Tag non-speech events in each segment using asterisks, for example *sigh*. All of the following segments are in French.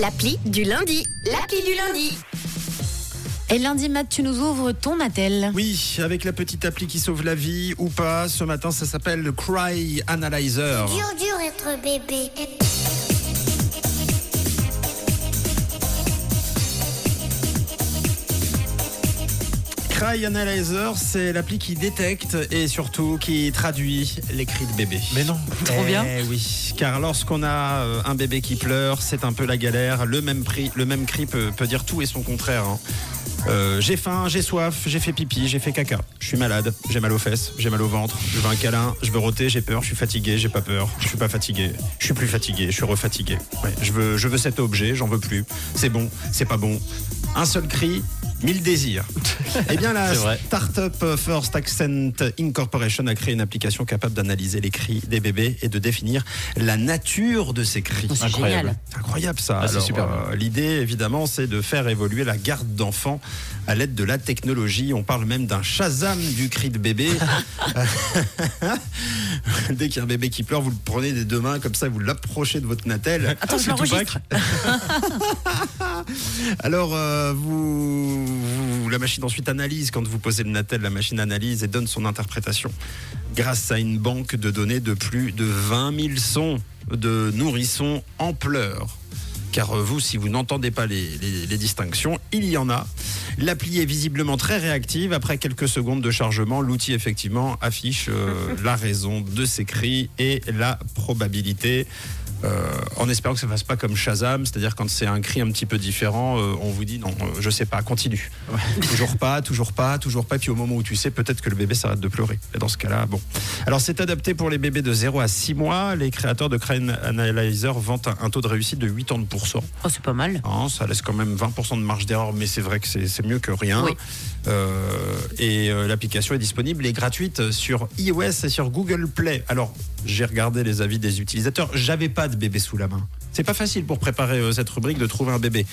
l'appli du lundi. L'appli du lundi. Et lundi, Matt, tu nous ouvres ton attel. Oui, avec la petite appli qui sauve la vie ou pas. Ce matin, ça s'appelle le Cry Analyzer. Dur, dur être bébé. Cry Analyzer, c'est l'appli qui détecte et surtout qui traduit les cris de bébé. Mais non. Trop bien. Eh oui, car lorsqu'on a euh, un bébé qui pleure, c'est un peu la galère. Le même, prix, le même cri peut, peut dire tout et son contraire. hein. Euh, j'ai faim, j'ai soif, j'ai fait pipi, j'ai fait caca. Je suis malade, j'ai mal aux fesses, j'ai mal au ventre, je veux un câlin, je veux rôter, j'ai peur, je suis fatigué, j'ai pas peur, je suis pas fatigué, je suis plus fatigué, je suis refatigué. Ouais, je veux, je veux cet objet, j'en veux plus. C'est bon, c'est pas bon. Un seul cri, mille désirs. Eh bien, la. *laughs* Startup First Accent Incorporation a créé une application capable d'analyser les cris des bébés et de définir la nature de ces cris. C'est Incroyable. Incroyable ça. Ah, c'est Alors, super euh, L'idée, évidemment, c'est de faire évoluer la garde d'enfants à l'aide de la technologie. On parle même d'un Shazam du cri de bébé. *laughs* Dès qu'il y a un bébé qui pleure, vous le prenez des deux mains comme ça, vous l'approchez de votre natel. Attends, je C'est l'enregistre. *laughs* Alors, euh, vous, vous- la machine ensuite analyse, quand vous posez le natel, la machine analyse et donne son interprétation grâce à une banque de données de plus de 20 000 sons de nourrissons en pleurs. Car euh, vous, si vous n'entendez pas les, les- les distinctions, il y en a. L'appli est visiblement très réactive. Après quelques secondes de chargement, l'outil effectivement affiche euh, *laughs* la raison de ces cris et la probabilité. Euh, en espérant que ça ne fasse pas comme Shazam, c'est-à-dire quand c'est un cri un petit peu différent, euh, on vous dit non, euh, je sais pas, continue. Toujours pas, toujours pas, toujours pas. Puis au moment où tu sais, peut-être que le bébé s'arrête de pleurer. Et dans ce cas-là, bon. Alors c'est adapté pour les bébés de 0 à 6 mois. Les créateurs de Crane Analyzer vantent un, taux de réussite de 80%. Oh, c'est pas mal. Hein, ça laisse quand même 20% de marge d'erreur, mais c'est vrai que c'est c'est mieux que rien. Oui. Euh, et euh, l'application est disponible et gratuite sur iOS et sur Google Play. Alors, j'ai regardé les avis des utilisateurs. J'avais pas de bébé sous la main. C'est pas facile pour préparer euh, cette rubrique de trouver un bébé.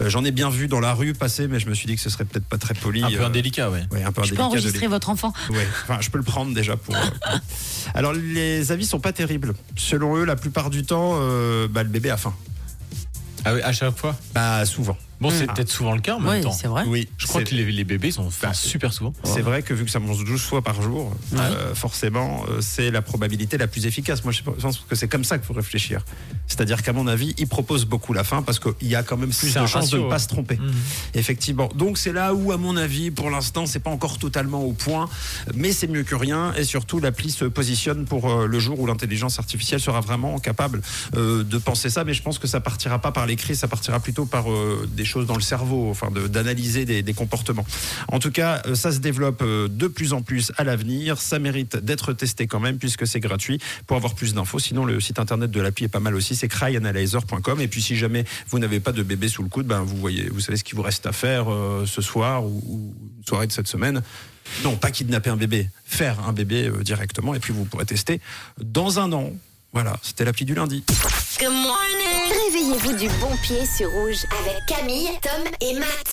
Euh, J'en ai bien vu dans la rue passer, mais je me suis dit que ce serait peut-être pas très poli. Un peu euh, indélicat, ouais. ouais, un peu Je peux enregistrer votre enfant. Ouais, enfin, je peux le prendre déjà pour. euh, *laughs* Alors, les avis sont pas terribles. Selon eux, la plupart du temps, euh, bah, le bébé a faim. Ah oui, à chaque fois? Bah, souvent. Bon, c'est Ah. peut-être souvent le cas en même Oui, temps. c'est vrai. Oui, Je crois c'est- que les, les bébés sont faim Bah, super souvent. C'est vrai que vu que ça mange 12 fois par jour, euh, forcément, euh, c'est la probabilité la plus efficace. Moi, je pense que c'est comme ça qu'il faut réfléchir. C'est-à-dire qu'à mon avis, ils proposent beaucoup la fin parce qu'il y a quand même plus C'est de un chances de ratio, ne pas ouais. se tromper. Mhm. Effectivement. Donc, c'est là où, à mon avis, pour l'instant, c'est pas encore totalement au point, mais c'est mieux que rien. Et surtout, l'appli se positionne pour euh, le jour où l'intelligence artificielle sera vraiment capable euh, de penser ça. Mais je pense que ça partira pas par l'écrit, ça partira plutôt par euh, des choses dans le cerveau, enfin, d'analyser des, des comportements. En tout cas, euh, ça se développe euh, de plus en plus à l'avenir. Ça mérite d'être testé quand même puisque c'est gratuit. Pour avoir plus d'infos, sinon le site internet de l'appli est pas mal aussi. C'est cryanalyzer.com. Et puis si jamais vous n'avez pas de bébé sous le coude, ben vous voyez, vous savez ce qu'il vous reste à faire euh, ce soir ou, ou soirée de cette semaine. Non, pas kidnapper un bébé, faire un bébé directement. Et puis vous pourrez tester dans un an. Voilà, c'était l'appli du lundi. Good morning. Réveillez-vous du bon pied sur rouge avec Camille, Tom et Matt.